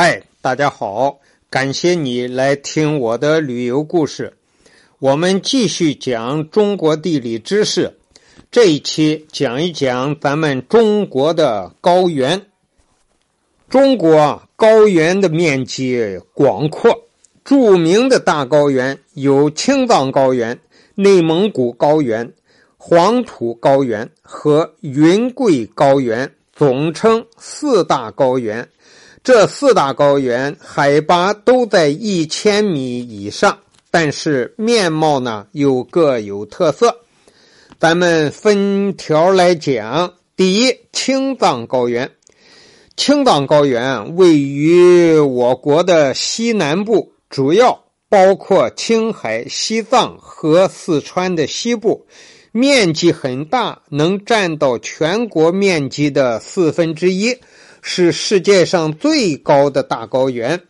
嗨，大家好，感谢你来听我的旅游故事。我们继续讲中国地理知识，这一期讲一讲咱们中国的高原。中国高原的面积广阔，著名的大高原有青藏高原、内蒙古高原、黄土高原和云贵高原，总称四大高原。这四大高原海拔都在一千米以上，但是面貌呢又各有特色。咱们分条来讲。第一，青藏高原。青藏高原位于我国的西南部，主要包括青海、西藏和四川的西部，面积很大，能占到全国面积的四分之一。是世界上最高的大高原，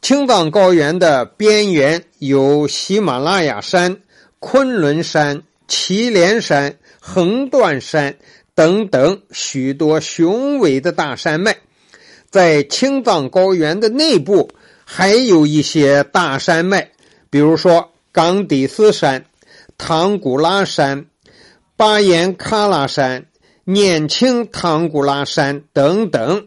青藏高原的边缘有喜马拉雅山、昆仑山、祁连山、横断山等等许多雄伟的大山脉。在青藏高原的内部，还有一些大山脉，比如说冈底斯山、唐古拉山、巴颜喀拉山。念青唐古拉山等等，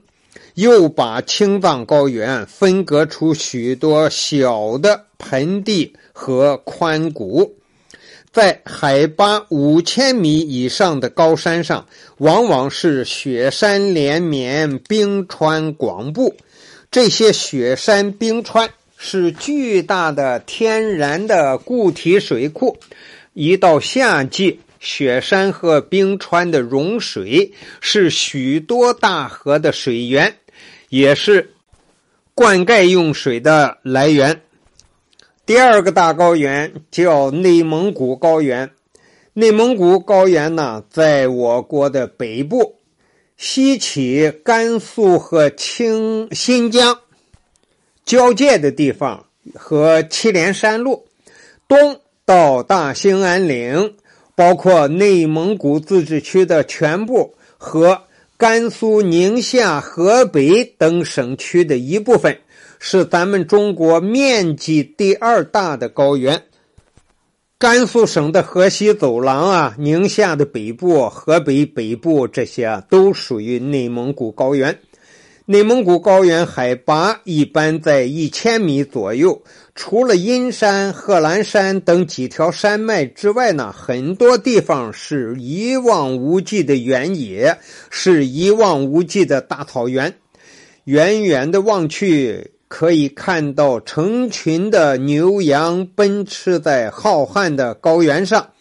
又把青藏高原分割出许多小的盆地和宽谷。在海拔五千米以上的高山上，往往是雪山连绵，冰川广布。这些雪山冰川是巨大的天然的固体水库，一到夏季。雪山和冰川的融水是许多大河的水源，也是灌溉用水的来源。第二个大高原叫内蒙古高原。内蒙古高原呢，在我国的北部，西起甘肃和青新疆交界的地方和祁连山路，东到大兴安岭。包括内蒙古自治区的全部和甘肃、宁夏、河北等省区的一部分，是咱们中国面积第二大的高原。甘肃省的河西走廊啊，宁夏的北部、河北北部这些，都属于内蒙古高原。内蒙古高原海拔一般在一千米左右，除了阴山、贺兰山等几条山脉之外呢，很多地方是一望无际的原野，是一望无际的大草原。远远的望去，可以看到成群的牛羊奔驰在浩瀚的高原上，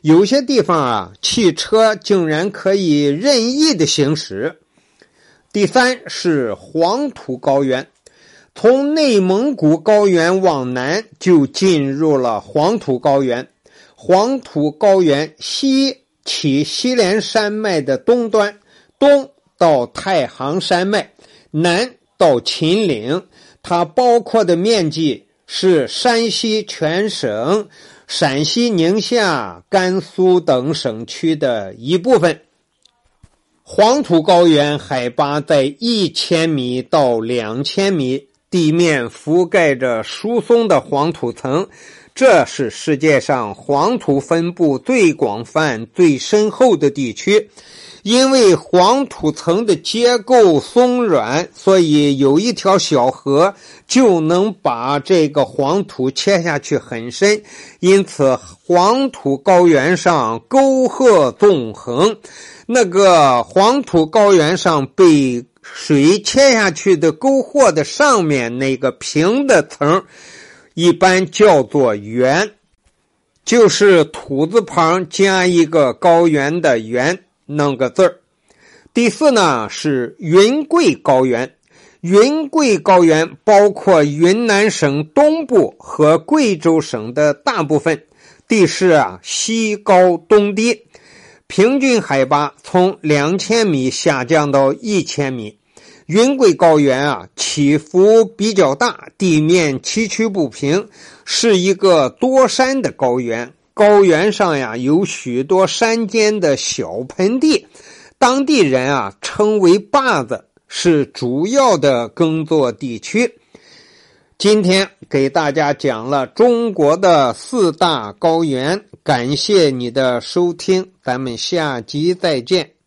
有些地方啊，汽车竟然可以任意的行驶。第三是黄土高原，从内蒙古高原往南就进入了黄土高原。黄土高原西起西连山脉的东端，东到太行山脉，南到秦岭。它包括的面积是山西全省、陕西、宁夏、甘肃等省区的一部分。黄土高原海拔在一千米到两千米，地面覆盖着疏松的黄土层，这是世界上黄土分布最广泛、最深厚的地区。因为黄土层的结构松软，所以有一条小河就能把这个黄土切下去很深。因此，黄土高原上沟壑纵横。那个黄土高原上被水切下去的沟壑的上面那个平的层，一般叫做原，就是土字旁加一个高原的原弄个字儿。第四呢是云贵高原，云贵高原包括云南省东部和贵州省的大部分，地势啊西高东低。平均海拔从两千米下降到一千米，云贵高原啊起伏比较大，地面崎岖不平，是一个多山的高原。高原上呀有许多山间的小盆地，当地人啊称为坝子，是主要的耕作地区。今天给大家讲了中国的四大高原，感谢你的收听，咱们下集再见。